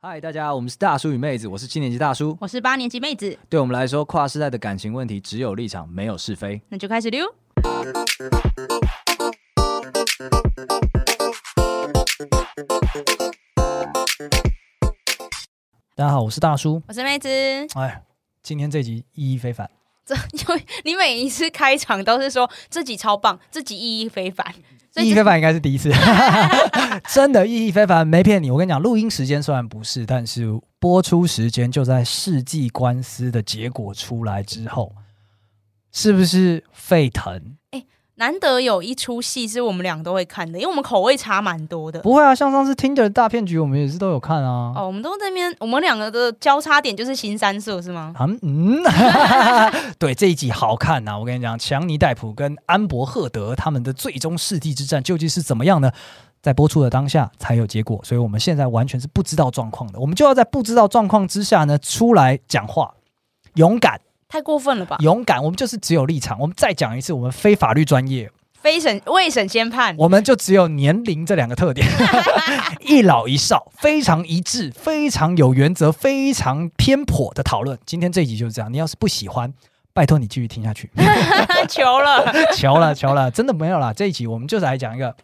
嗨，大家，我们是大叔与妹子，我是七年级大叔，我是八年级妹子。对我们来说，跨世代的感情问题只有立场，没有是非。那就开始溜。大家好，我是大叔，我是妹子。哎，今天这集意义非凡。这 因为你每一次开场都是说自己超棒，自己意义非凡。意义非凡应该是第一次，真的意义非凡，没骗你。我跟你讲，录音时间虽然不是，但是播出时间就在世纪官司的结果出来之后，是不是沸腾？欸难得有一出戏是我们俩都会看的，因为我们口味差蛮多的。不会啊，像上次 Tinder 大骗局，我们也是都有看啊。哦，我们都在那边，我们两个的交叉点就是新三色，是吗？嗯嗯，对，这一集好看呐、啊！我跟你讲，强尼戴普跟安伯赫德他们的最终世纪之战究竟是怎么样呢？在播出的当下才有结果，所以我们现在完全是不知道状况的。我们就要在不知道状况之下呢，出来讲话，勇敢。太过分了吧！勇敢，我们就是只有立场。我们再讲一次，我们非法律专业，非审未审先判，我们就只有年龄这两个特点，一老一少，非常一致，非常有原则，非常偏颇的讨论。今天这一集就是这样。你要是不喜欢，拜托你继续听下去。求了，求了，求了，真的没有啦。这一集我们就是来讲一个，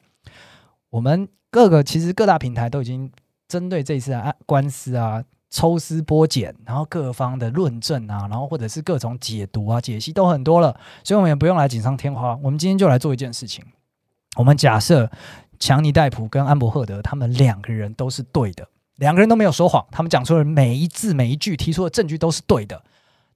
我们各个其实各大平台都已经针对这一次的案官司啊。抽丝剥茧，然后各方的论证啊，然后或者是各种解读啊、解析都很多了，所以我们也不用来锦上添花。我们今天就来做一件事情，我们假设强尼戴普跟安伯赫德他们两个人都是对的，两个人都没有说谎，他们讲出的每一字每一句提出的证据都是对的。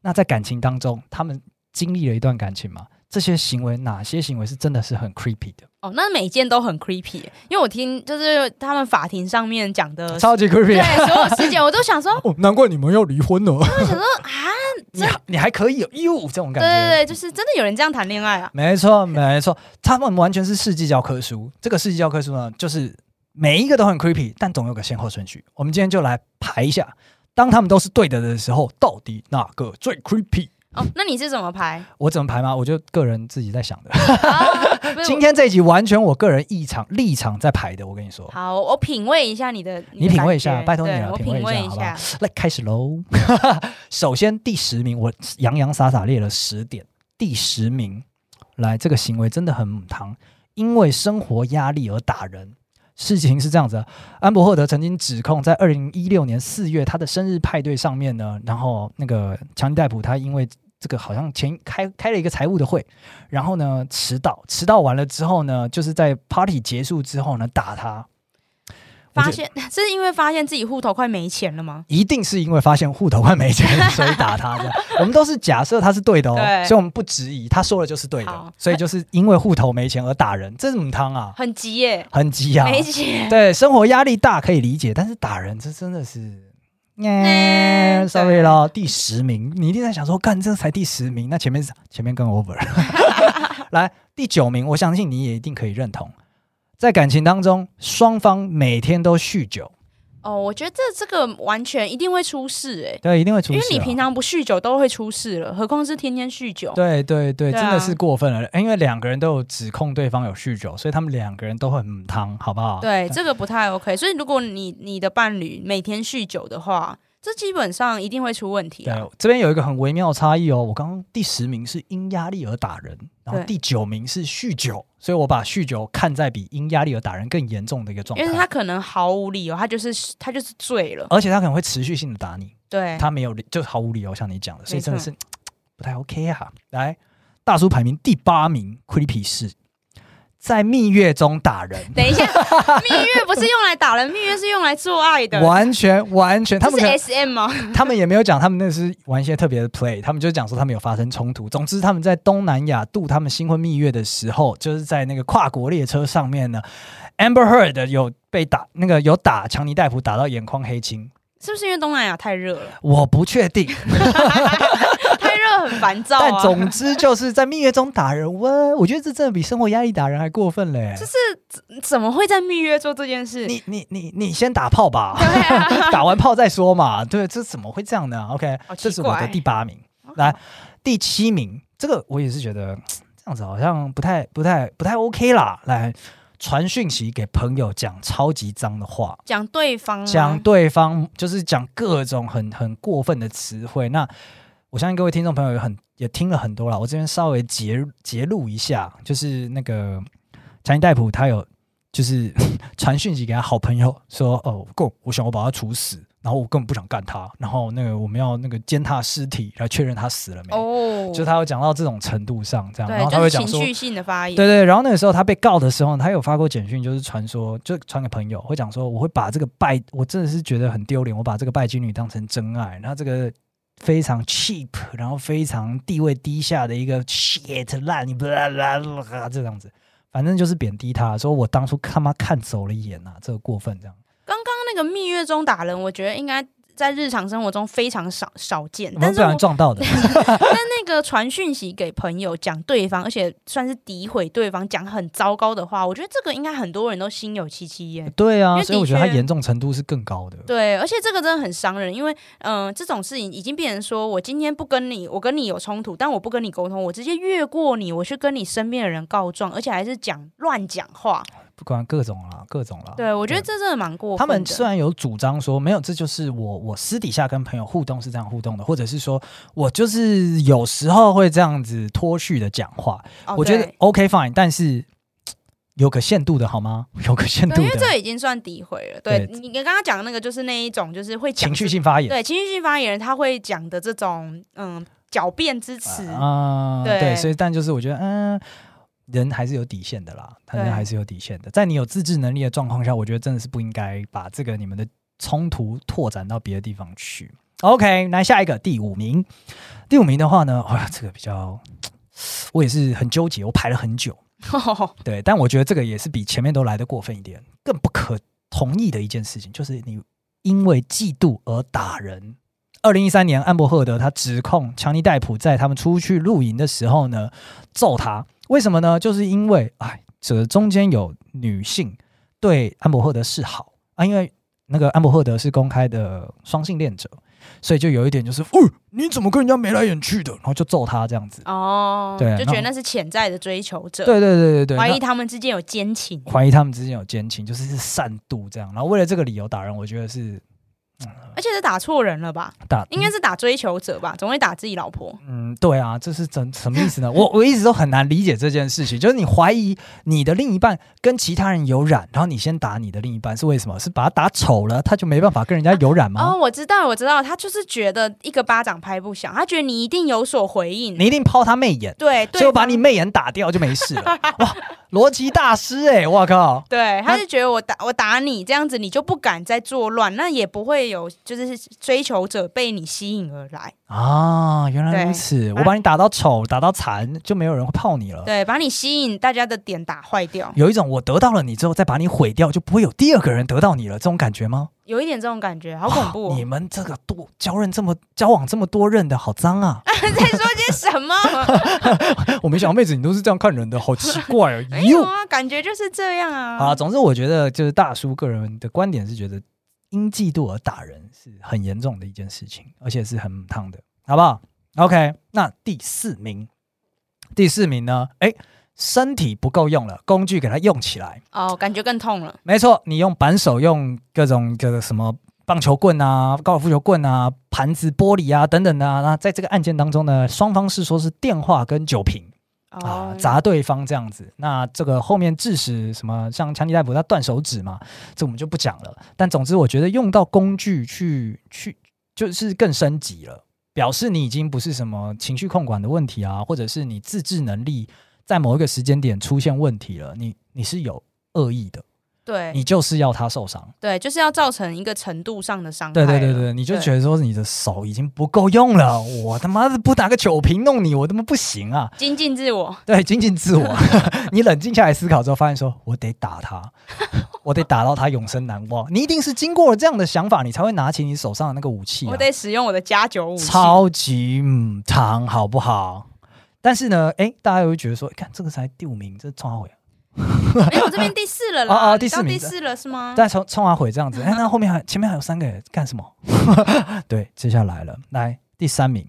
那在感情当中，他们经历了一段感情吗？这些行为哪些行为是真的是很 creepy 的？哦，那每一件都很 creepy，因为我听就是他们法庭上面讲的超级 creepy，对所有事件我都想说，哦，难怪你们要离婚了。我想说啊，你你还可以有呦这种感觉，对对对，就是真的有人这样谈恋爱啊？没错没错，他们完全是世纪教科书。这个世纪教科书呢，就是每一个都很 creepy，但总有个先后顺序。我们今天就来排一下，当他们都是对的的时候，到底哪个最 creepy？哦，那你是怎么排？我怎么排吗？我就个人自己在想的。啊、今天这一集完全我个人立场立场在排的。我跟你说，好，我品味一下你的，你，的你品味一下，拜托你了，我品味一下，一下好不好？来开始喽。首先第十名，我洋洋洒洒列了十点。第十名，来，这个行为真的很母汤，因为生活压力而打人。事情是这样子，安伯赫德曾经指控，在二零一六年四月他的生日派对上面呢，然后那个强尼戴普他因为这个好像前开开了一个财务的会，然后呢迟到，迟到完了之后呢，就是在 party 结束之后呢打他。发现是因为发现自己户头快没钱了吗？一定是因为发现户头快没钱，所以打他的。我们都是假设他是对的哦，所以我们不质疑他说的就是对的。所以就是因为户头没钱而打人，这是什么汤啊？很急耶，很急啊，没钱。对，生活压力大可以理解，但是打人这真的是，嗯，sorry 咯。第十名，你一定在想说，干这才第十名，那前面是前面更 over。来，第九名，我相信你也一定可以认同。在感情当中，双方每天都酗酒。哦，我觉得这这个完全一定会出事哎、欸。对，一定会出事、啊。因为你平常不酗酒都会出事了，何况是天天酗酒。对对对，对啊、真的是过分了。因为两个人都有指控对方有酗酒，所以他们两个人都会很汤，好不好？对，这个不太 OK。所以如果你你的伴侣每天酗酒的话，这基本上一定会出问题、啊。对，这边有一个很微妙的差异哦。我刚刚第十名是因压力而打人，然后第九名是酗酒。所以我把酗酒看在比因压力而打人更严重的一个状态，因为他可能毫无理由，他就是他就是醉了，而且他可能会持续性的打你，对，他没有就毫无理由像你讲的，所以真的是。不太 OK 啊。来，大叔排名第八名，creepy 是。在蜜月中打人？等一下，蜜月不是用来打人，蜜月是用来做爱的。完全完全，他们是 SM 吗？他们也没有讲，他们那是玩一些特别的 play，他们就讲说他们有发生冲突。总之，他们在东南亚度他们新婚蜜月的时候，就是在那个跨国列车上面呢。Amber Heard 有被打，那个有打强尼戴普打到眼眶黑青，是不是因为东南亚太热了？我不确定。很烦躁、啊，但总之就是在蜜月中打人，我我觉得这真的比生活压力打人还过分嘞。就是怎么会在蜜月做这件事？你你你你先打炮吧，啊、打完炮再说嘛。对，这怎么会这样呢？OK，这是我的第八名。来，第七名，这个我也是觉得这样子好像不太不太不太 OK 啦。来，传讯息给朋友讲超级脏的话，讲对方，讲对方就是讲各种很很过分的词汇。那我相信各位听众朋友也很也听了很多了，我这边稍微截截录一下，就是那个强尼戴普他有就是 传讯息给他好朋友说，哦，够，我想我把他处死。然后我根本不想干他，然后那个我们要那个践踏尸体来确认他死了没？哦，就他有讲到这种程度上，这样，然后他会讲说情绪性的发言，对对。然后那个时候他被告的时候，他有发过简讯，就是传说，就传给朋友，会讲说，我会把这个拜，我真的是觉得很丢脸，我把这个拜金女当成真爱，然后这个非常 cheap，然后非常地位低下的一个 shit 烂，你不啦啦啦这样子，反正就是贬低他，说我当初他妈看走了眼啊，这个过分这样。刚刚那个蜜月中打人，我觉得应该在日常生活中非常少少见，但是不然撞到的。但那个传讯息给朋友讲对方，而且算是诋毁对方，讲很糟糕的话，我觉得这个应该很多人都心有戚戚焉。对啊，所以我觉得它严重程度是更高的。对，而且这个真的很伤人，因为嗯、呃，这种事情已经变成说我今天不跟你，我跟你有冲突，但我不跟你沟通，我直接越过你，我去跟你身边的人告状，而且还是讲乱讲话。不管各种啦，各种啦。对，我觉得这真的蛮过分。他们虽然有主张说没有，这就是我我私底下跟朋友互动是这样互动的，或者是说我就是有时候会这样子脱序的讲话。哦、我觉得 OK fine，但是有个限度的好吗？有个限度的，因为这已经算诋毁了。对，你你刚刚讲的那个就是那一种，就是会情绪性发言。对，情绪性发言人他会讲的这种嗯狡辩之词啊、呃，对，所以但就是我觉得嗯。人还是有底线的啦，他人还是有底线的。在你有自制能力的状况下，我觉得真的是不应该把这个你们的冲突拓展到别的地方去。OK，来下一个第五名。第五名的话呢，哇，这个比较，我也是很纠结，我排了很久。对，但我觉得这个也是比前面都来的过分一点，更不可同意的一件事情，就是你因为嫉妒而打人。二零一三年，安伯赫德他指控强尼戴普在他们出去露营的时候呢，揍他。为什么呢？就是因为，哎，这中间有女性对安伯赫德示好啊，因为那个安伯赫德是公开的双性恋者，所以就有一点就是，哦，你怎么跟人家眉来眼去的？然后就揍他这样子。哦，对，就觉得那是潜在的追求者。对对对对对，怀疑他们之间有奸情，怀疑他们之间有奸情，就是是善妒这样。然后为了这个理由打人，我觉得是。而且是打错人了吧？打应该是打追求者吧？总会打自己老婆。嗯，对啊，这是怎什么意思呢？我我一直都很难理解这件事情，就是你怀疑你的另一半跟其他人有染，然后你先打你的另一半，是为什么？是把他打丑了，他就没办法跟人家有染吗？啊、哦，我知道，我知道，他就是觉得一个巴掌拍不响，他觉得你一定有所回应，你一定抛他媚眼，对，所以我把你媚眼打掉就没事了。哇，逻辑大师哎、欸，我靠！对，他就觉得我打我打你这样子，你就不敢再作乱，那也不会有。就是追求者被你吸引而来啊！原来如此，我把你打到丑、打到残，就没有人会泡你了。对，把你吸引，大家的点打坏掉。有一种我得到了你之后，再把你毁掉，就不会有第二个人得到你了，这种感觉吗？有一点这种感觉，好恐怖、哦！你们这个多交任这么交往这么多任的，好脏啊！在说些什么？我没想到妹子你都是这样看人的，好奇怪啊！没有啊，感觉就是这样啊。啊，总之我觉得就是大叔个人的观点是觉得。因嫉妒而打人是很严重的一件事情，而且是很烫的，好不好？OK，那第四名，第四名呢？哎，身体不够用了，工具给它用起来哦，感觉更痛了。没错，你用扳手，用各种各个什么棒球棍啊、高尔夫球棍啊、盘子、玻璃啊等等的啊。那在这个案件当中呢，双方是说是电话跟酒瓶。啊，砸对方这样子，那这个后面致使什么？像强尼大夫他断手指嘛，这我们就不讲了。但总之，我觉得用到工具去去，就是更升级了，表示你已经不是什么情绪控管的问题啊，或者是你自制能力在某一个时间点出现问题了，你你是有恶意的。对，你就是要他受伤，对，就是要造成一个程度上的伤害。对对对对，你就觉得说你的手已经不够用了，我他妈的不打个酒瓶弄你，我他妈不行啊！精进自我，对，精进自我。你冷静下来思考之后，发现说我得打他，我得打到他永生难忘。你一定是经过了这样的想法，你才会拿起你手上的那个武器啊。我得使用我的加九武器，超级嗯长，好不好？但是呢，哎，大家又会觉得说，看这个才第五名，这冲阿悔。哎，我这边第四了啦！啊 啊，第四名，第四了是吗？再冲冲阿悔这样子，哎，那后面还前面还有三个干什么？对，接下来了，来第三名，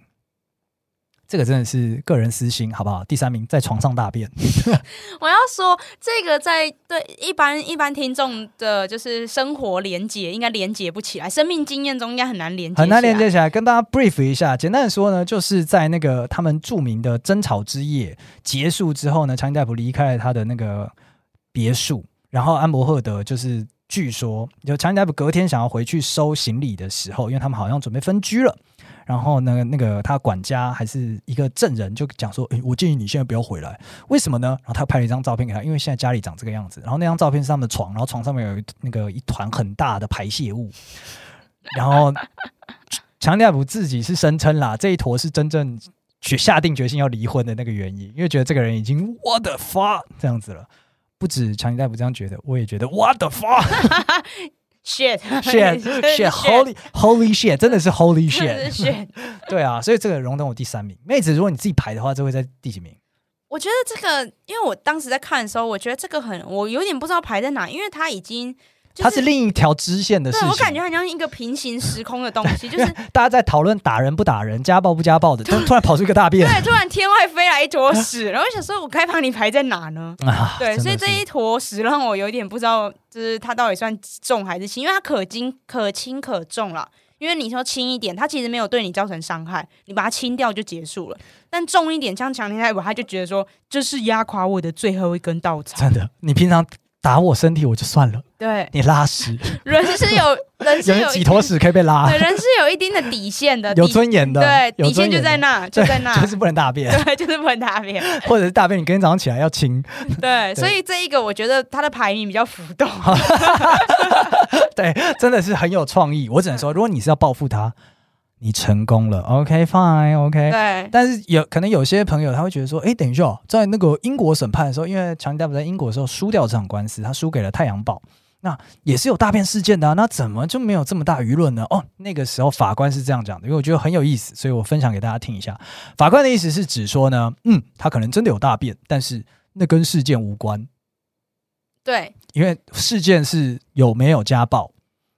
这个真的是个人私心，好不好？第三名在床上大便。我要说，这个在对一般一般听众的，就是生活连接，应该连接不起来，生命经验中应该很难连接，很难连接起来。跟大家 brief 一下，简单的说呢，就是在那个他们著名的争吵之夜结束之后呢，强尼戴普离开了他的那个别墅，然后安伯赫德就是据说，就强尼戴普隔天想要回去收行李的时候，因为他们好像准备分居了。然后呢，那个他管家还是一个证人，就讲说：“诶，我建议你现在不要回来，为什么呢？”然后他拍了一张照片给他，因为现在家里长这个样子。然后那张照片是他们的床，然后床上面有那个一团很大的排泄物。然后强尼戴普自己是声称啦，这一坨是真正决下定决心要离婚的那个原因，因为觉得这个人已经 what the fuck 这样子了。不止强尼戴普这样觉得，我也觉得 what the fuck。shit shit shit holy holy shit 真的是 holy shit，shit 对啊，所以这个荣登我第三名。妹子，如果你自己排的话，这会在第几名？我觉得这个，因为我当时在看的时候，我觉得这个很，我有点不知道排在哪，因为它已经。它是另一条支线的事情，对，我感觉好像一个平行时空的东西，就是 大家在讨论打人不打人、家暴不家暴的，突突然跑出一个大便，对，突然天外飞来一坨屎，然后我想说，我该把你排在哪呢？啊、对，所以这一坨屎让我有点不知道，就是它到底算重还是轻，因为它可轻可轻可重了。因为你说轻一点，它其实没有对你造成伤害，你把它清掉就结束了。但重一点，像强尼戴普，他就觉得说，这是压垮我的最后一根稻草。真的，你平常。打我身体我就算了，对。你拉屎，人是有人是有，有几坨屎可以被拉，对，人是有一定的底线的，有尊严的，对，底线就在那，就在那，就是不能大便，对，就是不能大便，或者是大便你隔天早上起来要清，对，对。所以这一个我觉得它的排名比较浮动，对，真的是很有创意，我只能说，如果你是要报复他。你成功了，OK fine，OK。对，但是有可能有些朋友他会觉得说，哎，等一下，在那个英国审判的时候，因为强尼戴普在英国的时候输掉这场官司，他输给了《太阳报》，那也是有大便事件的啊，那怎么就没有这么大舆论呢？哦，那个时候法官是这样讲的，因为我觉得很有意思，所以我分享给大家听一下。法官的意思是指说呢，嗯，他可能真的有大便，但是那跟事件无关。对，因为事件是有没有家暴，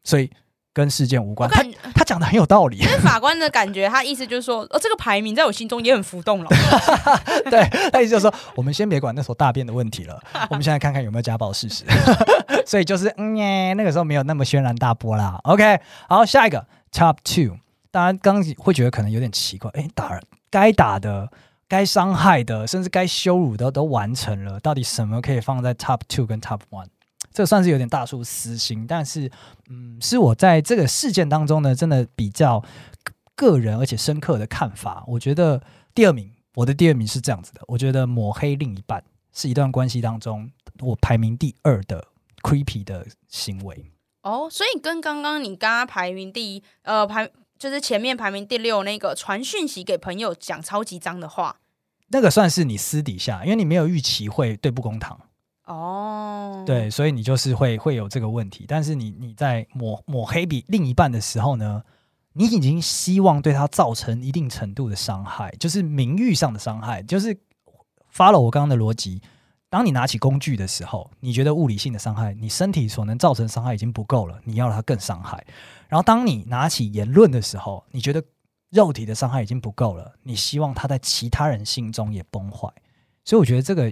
所以。跟事件无关，他他讲的很有道理。因为法官的感觉，他意思就是说，哦，这个排名在我心中也很浮动了。对，他意思就是说，我们先别管那所大便的问题了，我们现在看看有没有家暴事实。所以就是，嗯耶，那个时候没有那么轩然大波啦。OK，好，下一个 Top Two，当然刚刚会觉得可能有点奇怪，哎，打人该打的、该伤害的，甚至该羞辱的都完成了，到底什么可以放在 Top Two 跟 Top One？这算是有点大叔私心，但是，嗯，是我在这个事件当中呢，真的比较个人而且深刻的看法。我觉得第二名，我的第二名是这样子的：我觉得抹黑另一半是一段关系当中我排名第二的 creepy 的行为。哦，所以跟刚刚你刚刚排名第一，呃，排就是前面排名第六那个传讯息给朋友讲超级脏的话，那个算是你私底下，因为你没有预期会对簿公堂。哦，对，所以你就是会会有这个问题，但是你你在抹抹黑比另一半的时候呢，你已经希望对他造成一定程度的伤害，就是名誉上的伤害，就是发了我刚刚的逻辑。当你拿起工具的时候，你觉得物理性的伤害，你身体所能造成伤害已经不够了，你要他更伤害。然后当你拿起言论的时候，你觉得肉体的伤害已经不够了，你希望他在其他人心中也崩坏。所以我觉得这个。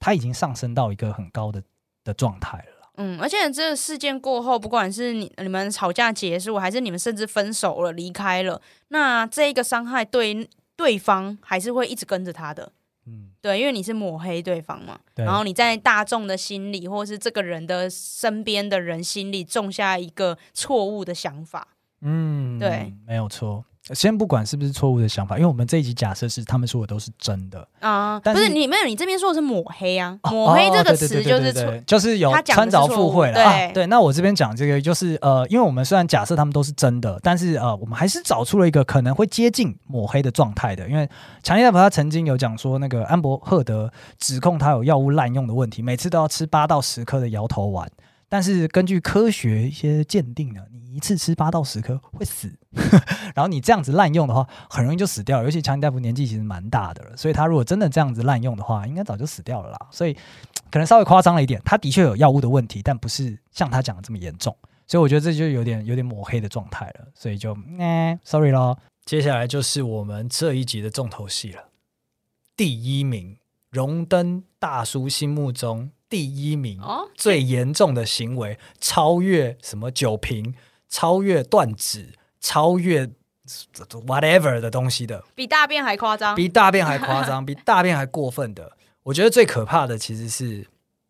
他已经上升到一个很高的的状态了。嗯，而且这个事件过后，不管是你你们吵架结束，还是你们甚至分手了、离开了，那这一个伤害对对方还是会一直跟着他的。嗯，对，因为你是抹黑对方嘛，然后你在大众的心里，或是这个人的身边的人心里种下一个错误的想法。嗯，对，没有错。先不管是不是错误的想法，因为我们这一集假设是他们说的都是真的啊，但是，不是你没有，你这边说的是抹黑啊，抹黑这个词就是错，就是有穿凿附会了对、啊。对，那我这边讲这个就是呃，因为我们虽然假设他们都是真的，但是呃，我们还是找出了一个可能会接近抹黑的状态的，因为强尼戴普他曾经有讲说，那个安伯赫德指控他有药物滥用的问题，每次都要吃八到十颗的摇头丸。但是根据科学一些鉴定呢，你一次吃八到十颗会死，然后你这样子滥用的话，很容易就死掉。尤其强尼戴夫年纪其实蛮大的了，所以他如果真的这样子滥用的话，应该早就死掉了啦。所以可能稍微夸张了一点，他的确有药物的问题，但不是像他讲的这么严重。所以我觉得这就有点有点抹黑的状态了。所以就，哎，sorry 咯。接下来就是我们这一集的重头戏了。第一名，荣登大叔心目中第一名，哦，最严重的行为，超越什么酒瓶，超越断指，超越 whatever 的东西的，比大便还夸张，比大便还夸张，比大便还过分的。我觉得最可怕的其实是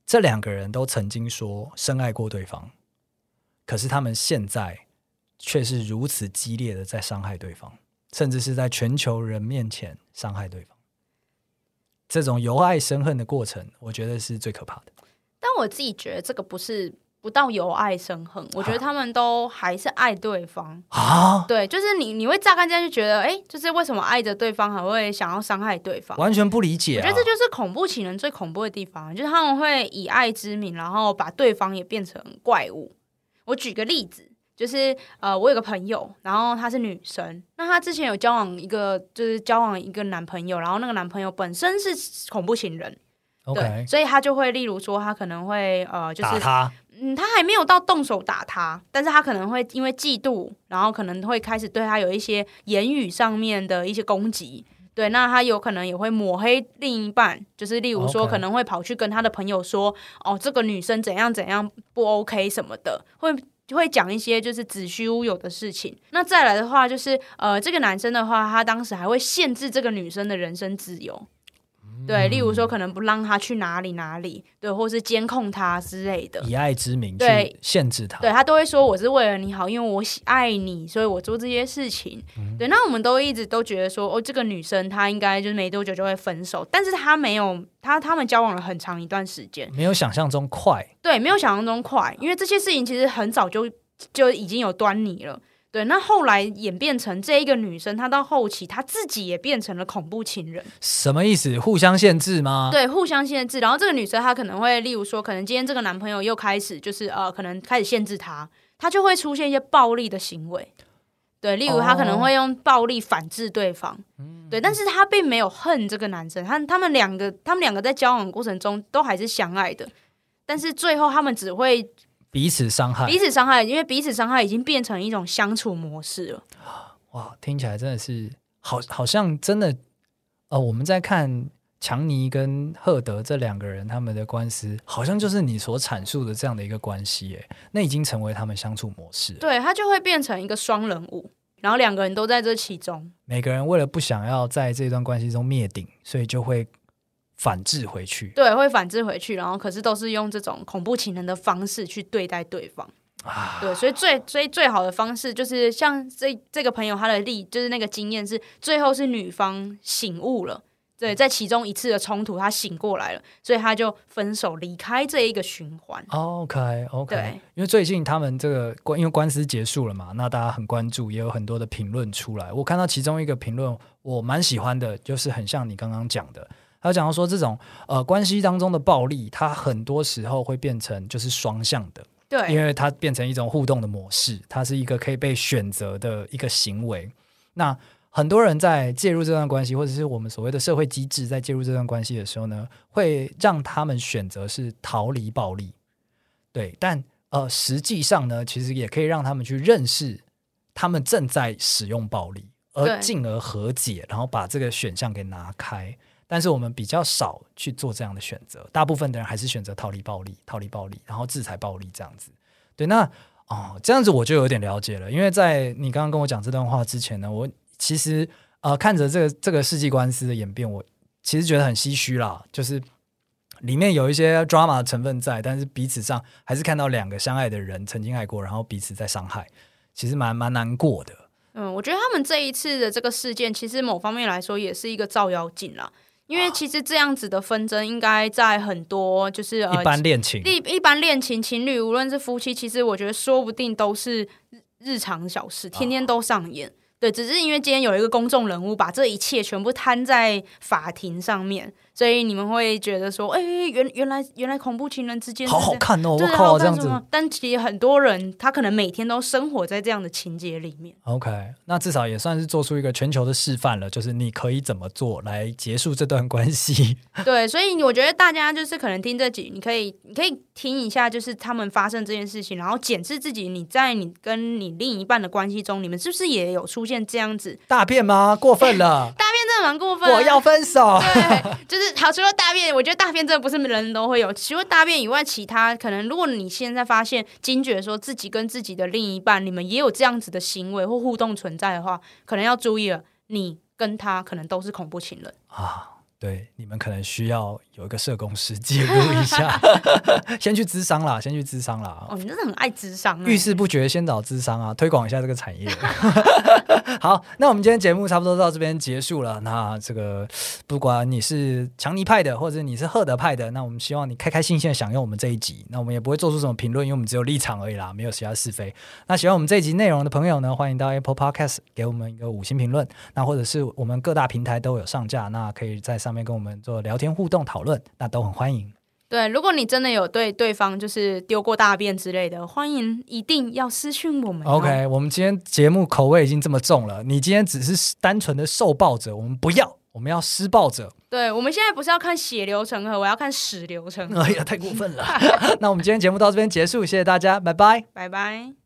这两个人都曾经说深爱过对方，可是他们现在却是如此激烈的在伤害对方。甚至是在全球人面前伤害对方，这种由爱生恨的过程，我觉得是最可怕的。但我自己觉得这个不是不到由爱生恨，我觉得他们都还是爱对方啊。对，就是你你会乍看之下就觉得，哎，就是为什么爱着对方还会想要伤害对方？完全不理解啊。我觉得这就是恐怖情人最恐怖的地方，就是他们会以爱之名，然后把对方也变成怪物。我举个例子。就是呃，我有个朋友，然后她是女生，那她之前有交往一个，就是交往一个男朋友，然后那个男朋友本身是恐怖情人.对，所以她就会例如说，她可能会呃，就是打他，嗯，他还没有到动手打他，但是他可能会因为嫉妒，然后可能会开始对他有一些言语上面的一些攻击，对，那他有可能也会抹黑另一半，就是例如说可能会跑去跟他的朋友说.哦，这个女生怎样怎样不 OK 什么的，会。就会讲一些就是子虚乌有的事情。那再来的话，就是呃，这个男生的话，他当时还会限制这个女生的人身自由。对，例如说可能不让他去哪里哪里，对，或是监控他之类的，以爱之名去限制他。对，他都会说我是为了你好，因为我喜爱你，所以我做这些事情。嗯、对，那我们都一直都觉得说，哦，这个女生她应该就是没多久就会分手，但是她没有，她他们交往了很长一段时间，没有想象中快。对，没有想象中快，因为这些事情其实很早就就已经有端倪了。对，那后来演变成这一个女生，她到后期她自己也变成了恐怖情人，什么意思？互相限制吗？对，互相限制。然后这个女生她可能会，例如说，可能今天这个男朋友又开始就是呃，可能开始限制她，她就会出现一些暴力的行为。对，例如她可能会用暴力反制对方。哦、对，但是她并没有恨这个男生，他他们两个，他们两个在交往过程中都还是相爱的，但是最后他们只会。彼此伤害，彼此伤害，因为彼此伤害已经变成一种相处模式了。哇，听起来真的是好，好像真的。呃，我们在看强尼跟赫德这两个人他们的官司，好像就是你所阐述的这样的一个关系，哎，那已经成为他们相处模式。对，他就会变成一个双人舞，然后两个人都在这其中。每个人为了不想要在这段关系中灭顶，所以就会。反制回去，对，会反制回去，然后可是都是用这种恐怖情人的方式去对待对方，啊、对，所以最所以最好的方式就是像这这个朋友他的例，就是那个经验是最后是女方醒悟了，对，在其中一次的冲突他醒过来了，所以他就分手离开这一个循环。OK OK，因为最近他们这个官因为官司结束了嘛，那大家很关注，也有很多的评论出来。我看到其中一个评论，我蛮喜欢的，就是很像你刚刚讲的。他讲到说，这种呃关系当中的暴力，它很多时候会变成就是双向的，对，因为它变成一种互动的模式，它是一个可以被选择的一个行为。那很多人在介入这段关系，或者是我们所谓的社会机制在介入这段关系的时候呢，会让他们选择是逃离暴力，对，但呃实际上呢，其实也可以让他们去认识他们正在使用暴力，而进而和解，然后把这个选项给拿开。但是我们比较少去做这样的选择，大部分的人还是选择逃离暴力、逃离暴力，然后制裁暴力这样子。对，那哦，这样子我就有点了解了。因为在你刚刚跟我讲这段话之前呢，我其实呃看着这个这个世纪官司的演变，我其实觉得很唏嘘啦。就是里面有一些 drama 的成分在，但是彼此上还是看到两个相爱的人曾经爱过，然后彼此在伤害，其实蛮蛮难过的。嗯，我觉得他们这一次的这个事件，其实某方面来说也是一个照妖镜啦。因为其实这样子的纷争，应该在很多就是一般恋情，一一般恋情情侣，无论是夫妻，其实我觉得说不定都是日常小事，天天都上演。对，只是因为今天有一个公众人物把这一切全部摊在法庭上面，所以你们会觉得说，哎、欸，原原来原来恐怖情人之间好好看哦，我靠，好这样子。但其实很多人他可能每天都生活在这样的情节里面。OK，那至少也算是做出一个全球的示范了，就是你可以怎么做来结束这段关系。对，所以我觉得大家就是可能听这集，你可以你可以听一下，就是他们发生这件事情，然后检视自己，你在你跟你另一半的关系中，你们是不是也有出现这样子大便吗？过分了，大便真的蛮过分。我要分手。对，就是好，除了大便。我觉得大便真的不是人人都会有，除了大便以外，其他可能，如果你现在发现惊觉说自己跟自己的另一半，你们也有这样子的行为或互动存在的话，可能要注意了，你跟他可能都是恐怖情人啊。对，你们可能需要有一个社工师介入一下，先去咨商啦，先去咨商啦。哦，你真的很爱咨商，遇事不决先找咨商啊，推广一下这个产业。好，那我们今天节目差不多到这边结束了。那这个不管你是强尼派的，或者你是赫德派的，那我们希望你开开心心的享用我们这一集。那我们也不会做出什么评论，因为我们只有立场而已啦，没有其他是非。那喜欢我们这一集内容的朋友呢，欢迎到 Apple Podcast 给我们一个五星评论。那或者是我们各大平台都有上架，那可以在上面跟我们做聊天互动讨论，那都很欢迎。对，如果你真的有对对方就是丢过大便之类的，欢迎一定要私讯我们。OK，我们今天节目口味已经这么重了，你今天只是单纯的受暴者，我们不要，我们要施暴者。对，我们现在不是要看血流成河，我要看屎流成河。哎呀，太过分了！那我们今天节目到这边结束，谢谢大家，拜拜，拜拜。